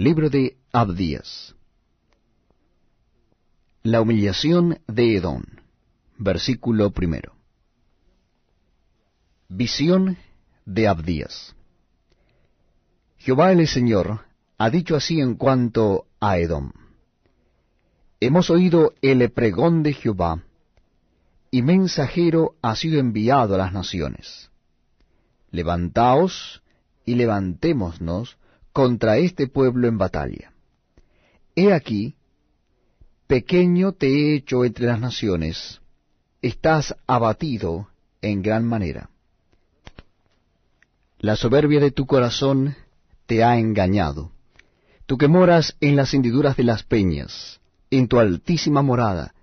Libro de Abdías. La humillación de Edom. Versículo primero. Visión de Abdías. Jehová el Señor ha dicho así en cuanto a Edom. Hemos oído el pregón de Jehová, y mensajero ha sido enviado a las naciones. Levantaos y levantémonos contra este pueblo en batalla. He aquí, pequeño te he hecho entre las naciones, estás abatido en gran manera. La soberbia de tu corazón te ha engañado. Tú que moras en las hendiduras de las peñas, en tu altísima morada,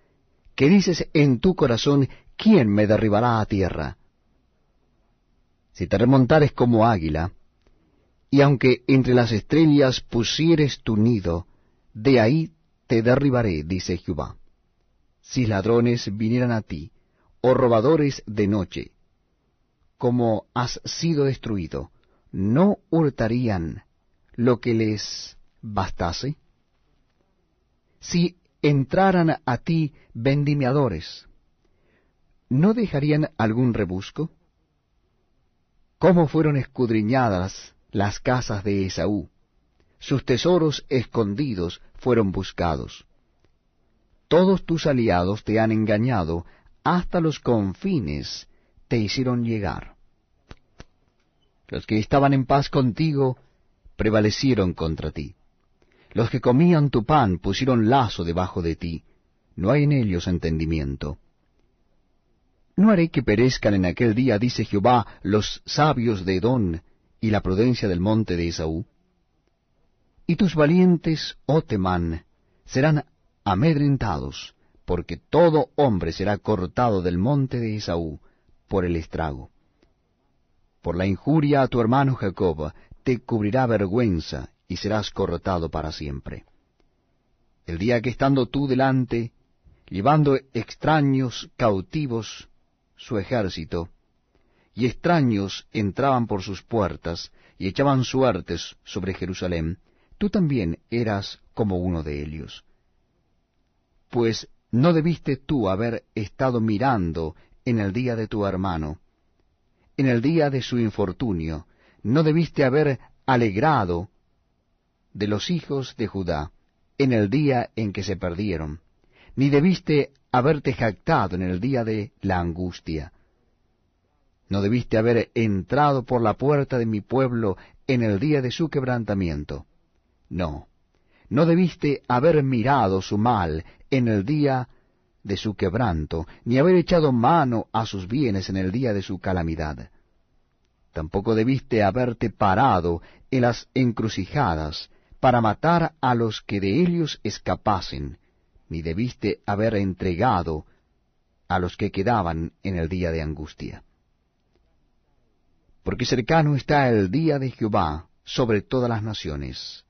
que dices en tu corazón, ¿quién me derribará a tierra? Si te remontares como águila, y aunque entre las estrellas pusieres tu nido, de ahí te derribaré, dice Jehová. Si ladrones vinieran a ti, o robadores de noche, como has sido destruido, ¿no hurtarían lo que les bastase? Si entraran a ti vendimiadores, ¿no dejarían algún rebusco? ¿Cómo fueron escudriñadas las casas de Esaú. Sus tesoros escondidos fueron buscados. Todos tus aliados te han engañado, hasta los confines te hicieron llegar. Los que estaban en paz contigo prevalecieron contra ti. Los que comían tu pan pusieron lazo debajo de ti. No hay en ellos entendimiento. No haré que perezcan en aquel día, dice Jehová, los sabios de Edón, y la prudencia del monte de Esaú? Y tus valientes, oh Temán, serán amedrentados, porque todo hombre será cortado del monte de Esaú por el estrago. Por la injuria a tu hermano Jacob te cubrirá vergüenza y serás cortado para siempre. El día que estando tú delante, llevando extraños cautivos su ejército, y extraños entraban por sus puertas y echaban suertes sobre Jerusalén, tú también eras como uno de ellos. Pues no debiste tú haber estado mirando en el día de tu hermano, en el día de su infortunio, no debiste haber alegrado de los hijos de Judá en el día en que se perdieron, ni debiste haberte jactado en el día de la angustia, no debiste haber entrado por la puerta de mi pueblo en el día de su quebrantamiento. No, no debiste haber mirado su mal en el día de su quebranto, ni haber echado mano a sus bienes en el día de su calamidad. Tampoco debiste haberte parado en las encrucijadas para matar a los que de ellos escapasen, ni debiste haber entregado a los que quedaban en el día de angustia porque cercano está el día de Jehová sobre todas las naciones.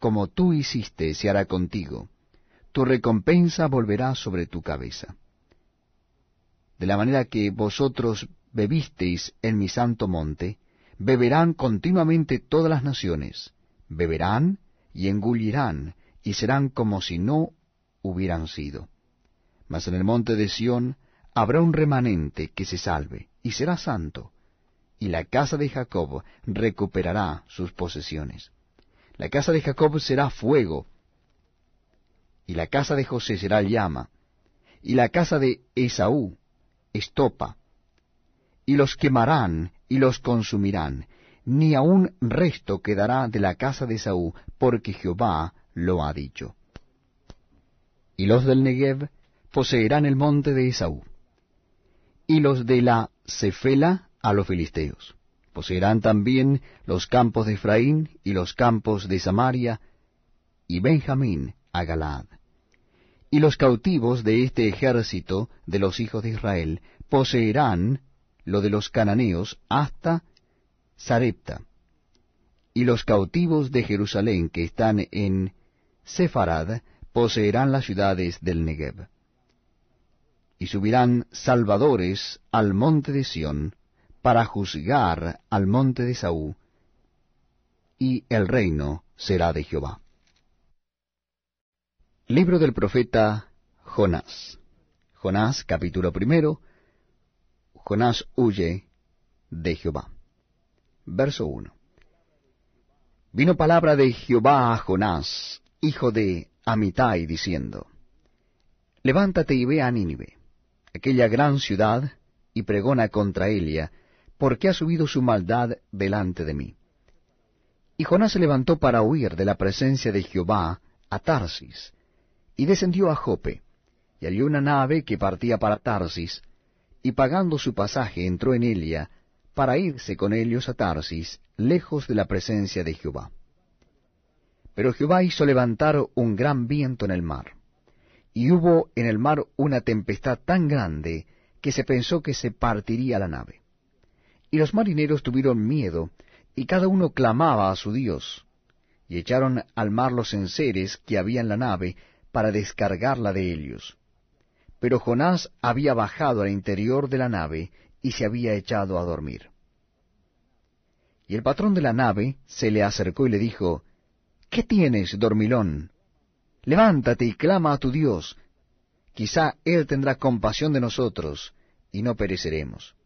Como tú hiciste, se hará contigo, tu recompensa volverá sobre tu cabeza. De la manera que vosotros bebisteis en mi santo monte, beberán continuamente todas las naciones, beberán y engullirán, y serán como si no hubieran sido. Mas en el monte de Sión habrá un remanente que se salve, y será santo, y la casa de Jacob recuperará sus posesiones. La casa de Jacob será fuego, y la casa de José será llama, y la casa de Esaú estopa, y los quemarán y los consumirán, ni aun resto quedará de la casa de Esaú, porque Jehová lo ha dicho. Y los del Negev poseerán el monte de Esaú, y los de la Cefela a los filisteos. Poseerán también los campos de Efraín y los campos de Samaria, y Benjamín a Galaad. Y los cautivos de este ejército de los hijos de Israel poseerán lo de los cananeos hasta Sarepta. Y los cautivos de Jerusalén que están en Sefarad poseerán las ciudades del Negev. Y subirán salvadores al monte de Sión, para juzgar al monte de Saúl, y el reino será de Jehová. Libro del profeta Jonás. Jonás, capítulo primero. Jonás huye de Jehová. Verso 1. Vino palabra de Jehová a Jonás, hijo de Amitai, diciendo, Levántate y ve a Nínive, aquella gran ciudad, y pregona contra ella, porque ha subido su maldad delante de mí. Y Jonás se levantó para huir de la presencia de Jehová a Tarsis, y descendió a Jope, y halló una nave que partía para Tarsis, y pagando su pasaje entró en ella, para irse con ellos a Tarsis, lejos de la presencia de Jehová. Pero Jehová hizo levantar un gran viento en el mar, y hubo en el mar una tempestad tan grande que se pensó que se partiría la nave. Y los marineros tuvieron miedo, y cada uno clamaba a su Dios, y echaron al mar los enseres que había en la nave para descargarla de ellos. Pero Jonás había bajado al interior de la nave y se había echado a dormir. Y el patrón de la nave se le acercó y le dijo, ¿Qué tienes, dormilón? Levántate y clama a tu Dios. Quizá Él tendrá compasión de nosotros, y no pereceremos.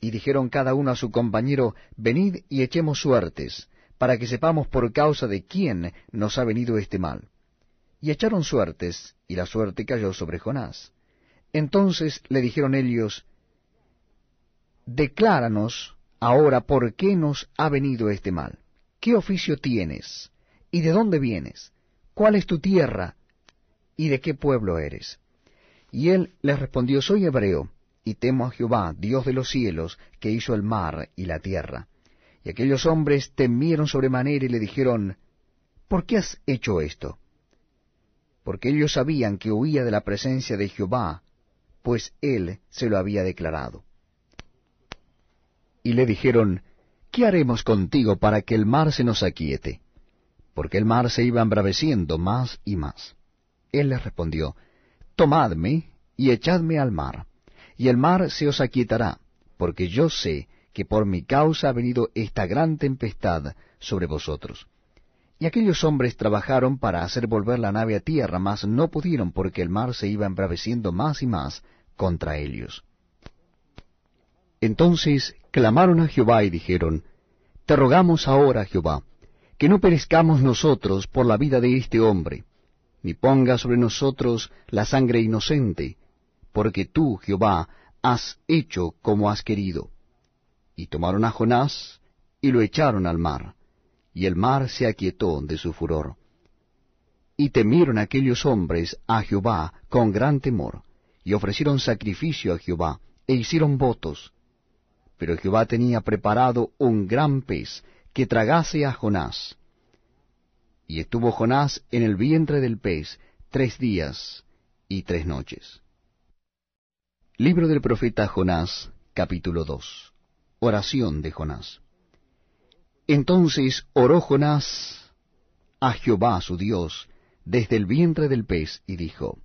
Y dijeron cada uno a su compañero, Venid y echemos suertes, para que sepamos por causa de quién nos ha venido este mal. Y echaron suertes, y la suerte cayó sobre Jonás. Entonces le dijeron ellos, Decláranos ahora por qué nos ha venido este mal. ¿Qué oficio tienes? ¿Y de dónde vienes? ¿Cuál es tu tierra? ¿Y de qué pueblo eres? Y él les respondió, Soy hebreo, y temo a Jehová, Dios de los cielos, que hizo el mar y la tierra. Y aquellos hombres temieron sobremanera y le dijeron, ¿Por qué has hecho esto? Porque ellos sabían que huía de la presencia de Jehová, pues él se lo había declarado. Y le dijeron, ¿Qué haremos contigo para que el mar se nos aquiete? Porque el mar se iba embraveciendo más y más. Él les respondió, Tomadme y echadme al mar y el mar se os aquietará, porque yo sé que por mi causa ha venido esta gran tempestad sobre vosotros. Y aquellos hombres trabajaron para hacer volver la nave a tierra, mas no pudieron porque el mar se iba embraveciendo más y más contra ellos. Entonces clamaron a Jehová y dijeron, Te rogamos ahora, Jehová, que no perezcamos nosotros por la vida de este hombre, ni ponga sobre nosotros la sangre inocente, porque tú, Jehová, has hecho como has querido. Y tomaron a Jonás y lo echaron al mar, y el mar se aquietó de su furor. Y temieron aquellos hombres a Jehová con gran temor, y ofrecieron sacrificio a Jehová, e hicieron votos. Pero Jehová tenía preparado un gran pez que tragase a Jonás. Y estuvo Jonás en el vientre del pez tres días y tres noches. Libro del profeta Jonás, capítulo 2. Oración de Jonás. Entonces oró Jonás a Jehová su Dios desde el vientre del pez y dijo,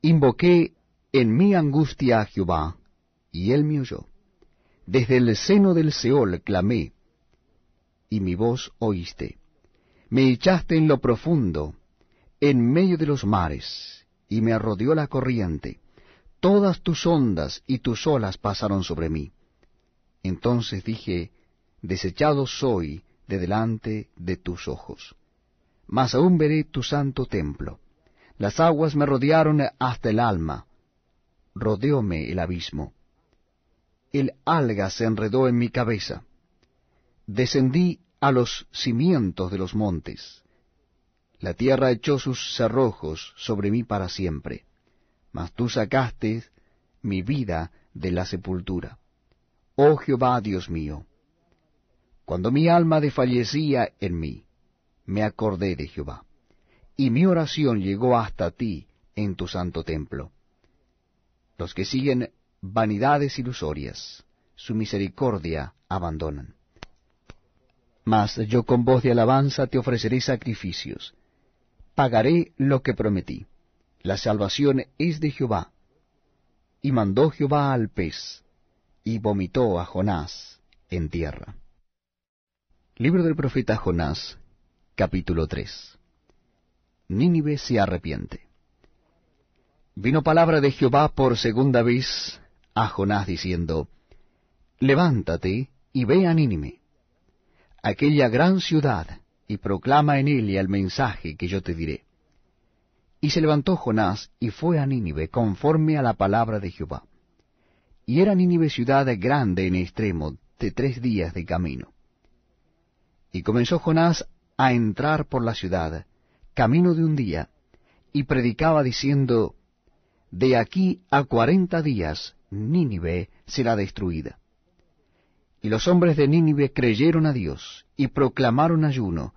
Invoqué en mi angustia a Jehová, y él me oyó. Desde el seno del Seol clamé, y mi voz oíste. Me echaste en lo profundo, en medio de los mares, y me rodeó la corriente todas tus ondas y tus olas pasaron sobre mí. Entonces dije, desechado soy de delante de tus ojos. Mas aún veré tu santo templo. Las aguas me rodearon hasta el alma. Rodeóme el abismo. El alga se enredó en mi cabeza. Descendí a los cimientos de los montes. La tierra echó sus cerrojos sobre mí para siempre mas tú sacaste mi vida de la sepultura. Oh Jehová Dios mío, cuando mi alma desfallecía en mí, me acordé de Jehová, y mi oración llegó hasta ti en tu santo templo. Los que siguen vanidades ilusorias, su misericordia abandonan. Mas yo con voz de alabanza te ofreceré sacrificios, pagaré lo que prometí. La salvación es de Jehová. Y mandó Jehová al pez, y vomitó a Jonás en tierra. Libro del profeta Jonás, capítulo 3. Nínive se arrepiente. Vino palabra de Jehová por segunda vez a Jonás diciendo, Levántate y ve a Nínive, aquella gran ciudad, y proclama en ella el mensaje que yo te diré. Y se levantó Jonás y fue a Nínive conforme a la palabra de Jehová. Y era Nínive ciudad grande en extremo, de tres días de camino. Y comenzó Jonás a entrar por la ciudad, camino de un día, y predicaba diciendo, De aquí a cuarenta días Nínive será destruida. Y los hombres de Nínive creyeron a Dios, y proclamaron ayuno,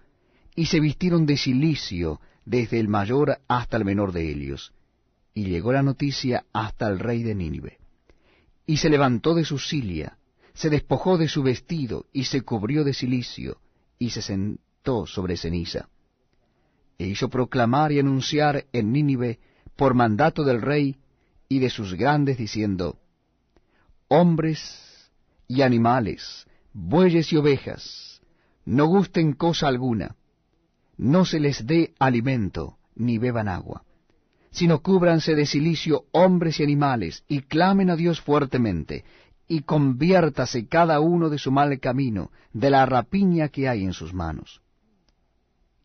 y se vistieron de silicio desde el mayor hasta el menor de ellos. Y llegó la noticia hasta el rey de Nínive. Y se levantó de su silia, se despojó de su vestido, y se cubrió de silicio, y se sentó sobre ceniza. E hizo proclamar y anunciar en Nínive, por mandato del rey y de sus grandes, diciendo, Hombres y animales, bueyes y ovejas, no gusten cosa alguna, no se les dé alimento, ni beban agua, sino cúbranse de silicio hombres y animales, y clamen a Dios fuertemente, y conviértase cada uno de su mal camino, de la rapiña que hay en sus manos.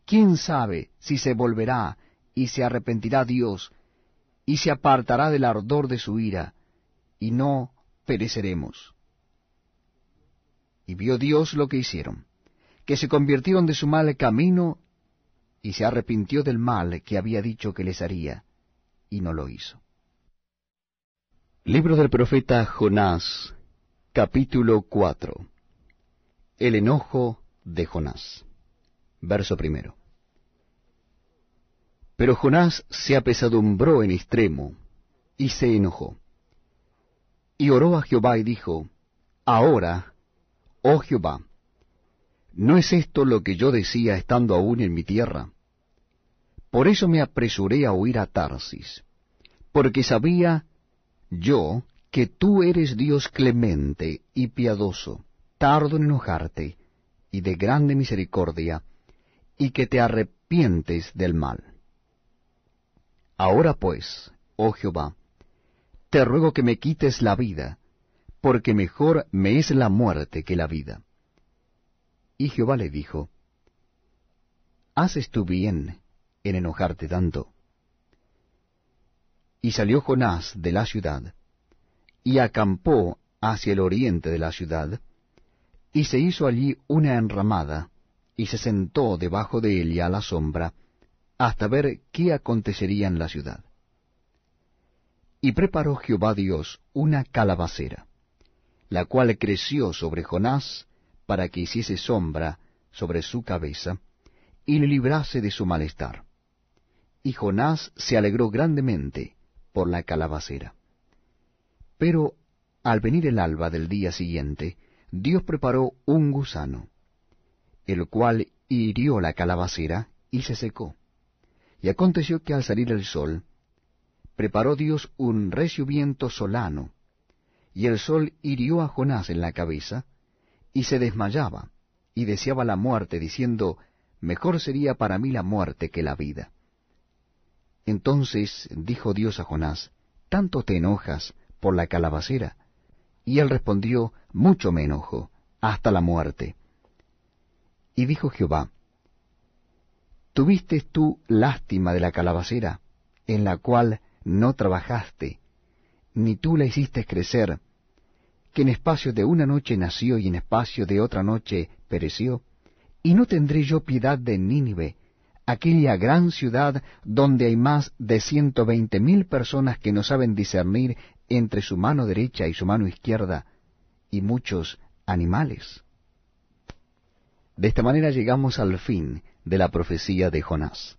¿Quién sabe si se volverá y se arrepentirá Dios, y se apartará del ardor de su ira, y no pereceremos? Y vio Dios lo que hicieron, que se convirtieron de su mal camino, y se arrepintió del mal que había dicho que les haría, y no lo hizo. Libro del profeta Jonás, capítulo 4 El enojo de Jonás. Verso primero. Pero Jonás se apesadumbró en extremo, y se enojó. Y oró a Jehová y dijo, Ahora, oh Jehová, ¿no es esto lo que yo decía estando aún en mi tierra? Por eso me apresuré a huir a Tarsis, porque sabía yo que tú eres Dios clemente y piadoso, tardo en enojarte, y de grande misericordia, y que te arrepientes del mal. Ahora pues, oh Jehová, te ruego que me quites la vida, porque mejor me es la muerte que la vida. Y Jehová le dijo, ¿Haces tú bien en enojarte tanto? Y salió Jonás de la ciudad, y acampó hacia el oriente de la ciudad, y se hizo allí una enramada, y se sentó debajo de ella a la sombra, hasta ver qué acontecería en la ciudad. Y preparó Jehová Dios una calabacera, la cual creció sobre Jonás, para que hiciese sombra sobre su cabeza, y le librase de su malestar. Y Jonás se alegró grandemente, por la calabacera. Pero al venir el alba del día siguiente, Dios preparó un gusano, el cual hirió la calabacera y se secó. Y aconteció que al salir el sol, preparó Dios un recio viento solano, y el sol hirió a Jonás en la cabeza, y se desmayaba, y deseaba la muerte, diciendo, Mejor sería para mí la muerte que la vida. Entonces dijo Dios a Jonás, ¿tanto te enojas por la calabacera? Y él respondió, Mucho me enojo, hasta la muerte. Y dijo Jehová, ¿Tuviste tú lástima de la calabacera, en la cual no trabajaste, ni tú la hiciste crecer, que en espacio de una noche nació y en espacio de otra noche pereció? ¿Y no tendré yo piedad de Nínive, aquella gran ciudad donde hay más de ciento veinte mil personas que no saben discernir entre su mano derecha y su mano izquierda, y muchos animales. De esta manera llegamos al fin de la profecía de Jonás.